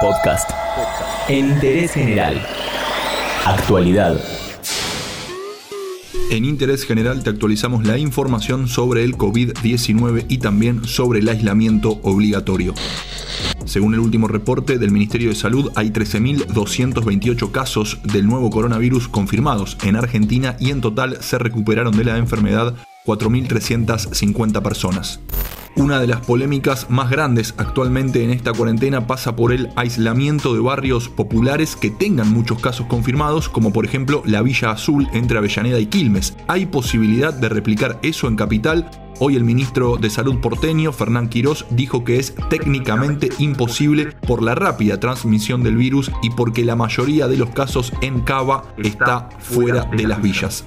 Podcast. Interés general. Actualidad. En Interés General te actualizamos la información sobre el COVID-19 y también sobre el aislamiento obligatorio. Según el último reporte del Ministerio de Salud, hay 13.228 casos del nuevo coronavirus confirmados en Argentina y en total se recuperaron de la enfermedad 4.350 personas. Una de las polémicas más grandes actualmente en esta cuarentena pasa por el aislamiento de barrios populares que tengan muchos casos confirmados, como por ejemplo la Villa Azul entre Avellaneda y Quilmes. ¿Hay posibilidad de replicar eso en Capital? Hoy el ministro de Salud porteño, Fernán Quirós, dijo que es técnicamente imposible por la rápida transmisión del virus y porque la mayoría de los casos en Cava está fuera de las villas.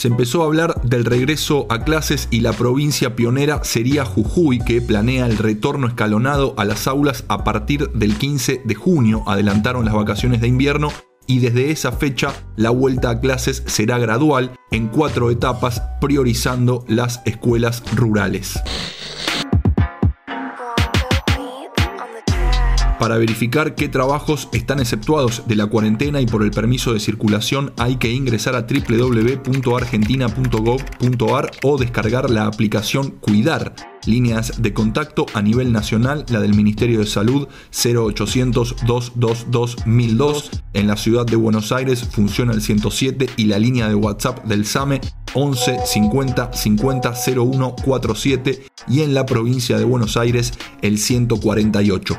Se empezó a hablar del regreso a clases y la provincia pionera sería Jujuy, que planea el retorno escalonado a las aulas a partir del 15 de junio. Adelantaron las vacaciones de invierno y desde esa fecha la vuelta a clases será gradual en cuatro etapas, priorizando las escuelas rurales. Para verificar qué trabajos están exceptuados de la cuarentena y por el permiso de circulación hay que ingresar a www.argentina.gov.ar o descargar la aplicación Cuidar. Líneas de contacto a nivel nacional, la del Ministerio de Salud 0800 222 1002. En la ciudad de Buenos Aires funciona el 107 y la línea de WhatsApp del SAME 11 50 50 01 47 y en la provincia de Buenos Aires el 148.